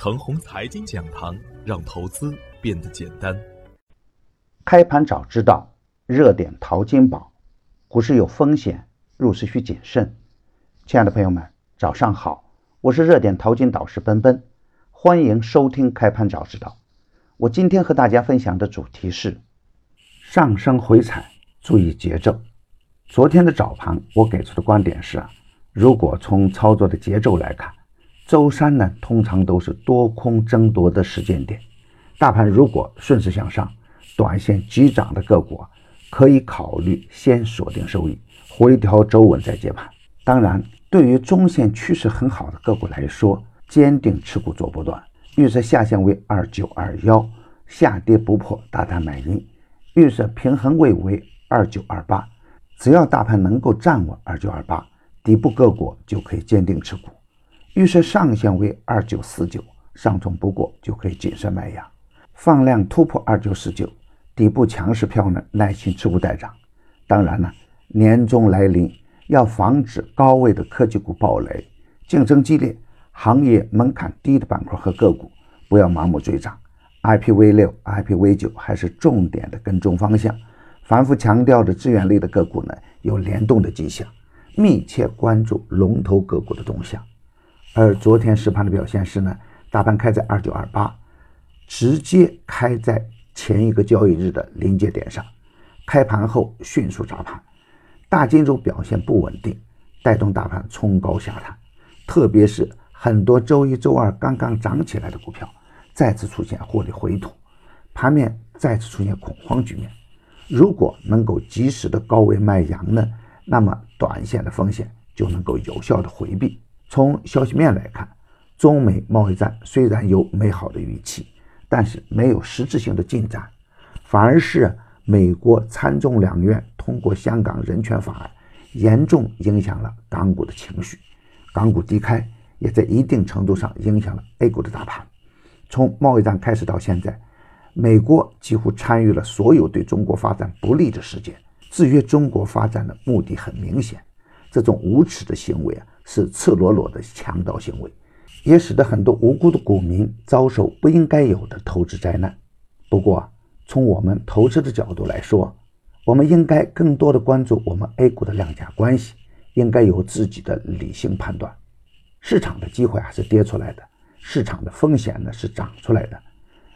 程红财经讲堂，让投资变得简单。开盘早知道，热点淘金宝。股市有风险，入市需谨慎。亲爱的朋友们，早上好，我是热点淘金导师奔奔，欢迎收听开盘早知道。我今天和大家分享的主题是上升回踩，注意节奏。昨天的早盘，我给出的观点是，如果从操作的节奏来看。周三呢，通常都是多空争夺的时间点。大盘如果顺势向上，短线急涨的个股可以考虑先锁定收益，回调周稳再接盘。当然，对于中线趋势很好的个股来说，坚定持股做波段。预测下限为二九二幺，下跌不破大胆买进；预测平衡位为二九二八，只要大盘能够站稳二九二八，底部个股就可以坚定持股。预设上限为二九四九，上冲不过就可以谨慎卖压。放量突破二九四九，底部强势票呢，耐心持股待涨。当然呢，年终来临，要防止高位的科技股暴雷，竞争激烈、行业门槛低的板块和个股，不要盲目追涨。IPv 六、IPv 九还是重点的跟踪方向。反复强调的资源类的个股呢，有联动的迹象，密切关注龙头个股的动向。而昨天实盘的表现是呢，大盘开在二九二八，直接开在前一个交易日的临界点上，开盘后迅速砸盘，大金融表现不稳定，带动大盘冲高下探，特别是很多周一周二刚刚涨起来的股票，再次出现获利回吐，盘面再次出现恐慌局面。如果能够及时的高位卖阳呢，那么短线的风险就能够有效的回避。从消息面来看，中美贸易战虽然有美好的预期，但是没有实质性的进展，反而是美国参众两院通过香港人权法案，严重影响了港股的情绪，港股低开也在一定程度上影响了 A 股的大盘。从贸易战开始到现在，美国几乎参与了所有对中国发展不利的事件，制约中国发展的目的很明显，这种无耻的行为啊！是赤裸裸的强盗行为，也使得很多无辜的股民遭受不应该有的投资灾难。不过，从我们投资的角度来说，我们应该更多的关注我们 A 股的量价关系，应该有自己的理性判断。市场的机会还是跌出来的，市场的风险呢是涨出来的。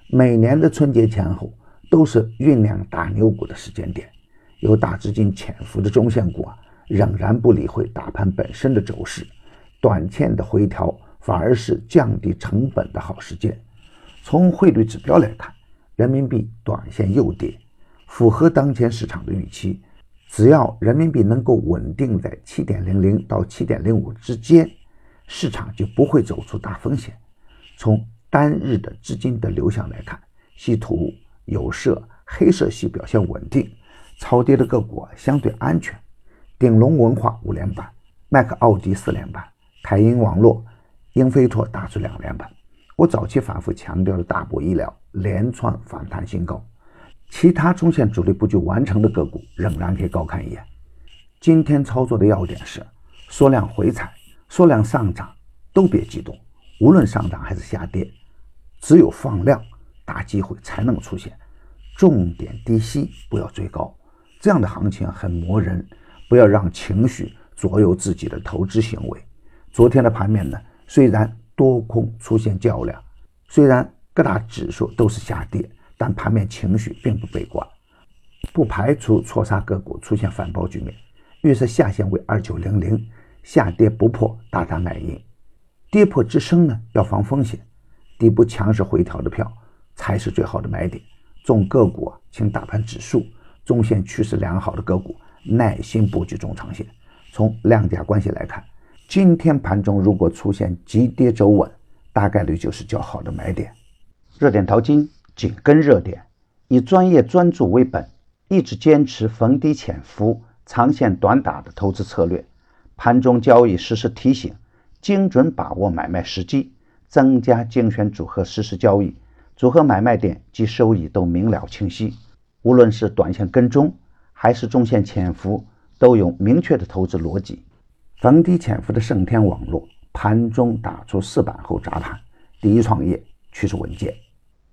每年的春节前后都是酝酿大牛股的时间点，有大资金潜伏的中线股啊。仍然不理会大盘本身的走势，短线的回调反而是降低成本的好时间。从汇率指标来看，人民币短线又跌，符合当前市场的预期。只要人民币能够稳定在七点零零到七点零五之间，市场就不会走出大风险。从单日的资金的流向来看，稀土、有色、黑色系表现稳定，超跌的个股相对安全。鼎龙文化五连板，麦克奥迪四连板，凯英网络、英飞拓打出两连板。我早期反复强调的大博医疗连串反弹新高，其他中线主力布局完成的个股仍然可以高看一眼。今天操作的要点是：缩量回踩、缩量上涨都别激动，无论上涨还是下跌，只有放量大机会才能出现。重点低吸，不要追高，这样的行情很磨人。不要让情绪左右自己的投资行为。昨天的盘面呢，虽然多空出现较量，虽然各大指数都是下跌，但盘面情绪并不悲观，不排除错杀个股出现反包局面。预测下限为二九零零，下跌不破大胆买进，跌破支撑呢要防风险，底部强势回调的票才是最好的买点。中个股啊，请大盘指数中线趋势良好的个股。耐心布局中长线。从量价关系来看，今天盘中如果出现急跌走稳，大概率就是较好的买点。热点淘金紧跟热点，以专业专注为本，一直坚持逢低潜伏、长线短打的投资策略。盘中交易实时提醒，精准把握买卖时机，增加精选组合实时交易，组合买卖点及收益都明了清晰。无论是短线跟踪。还是中线潜伏都有明确的投资逻辑。逢低潜伏的盛天网络盘中打出四板后砸盘，第一创业趋势稳健。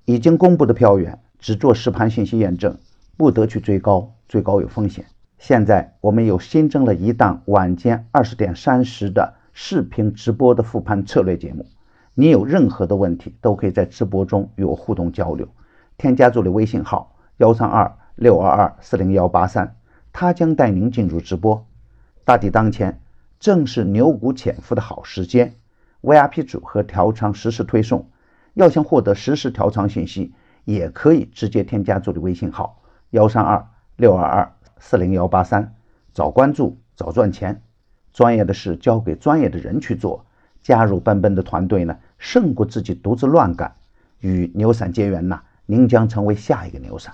已经公布的票源只做实盘信息验证，不得去追高，追高有风险。现在我们又新增了一档晚间二十点三十的视频直播的复盘策略节目。你有任何的问题，都可以在直播中与我互动交流。添加助理微信号幺三二六二二四零幺八三，他将带您进入直播。大敌当前，正是牛股潜伏的好时间。VIP 组合调仓实时推送，要想获得实时调仓信息，也可以直接添加助理微信号幺三二六二二四零幺八三，早关注早赚钱。专业的事交给专业的人去做。加入奔奔的团队呢，胜过自己独自乱干。与牛散结缘呐，您将成为下一个牛散。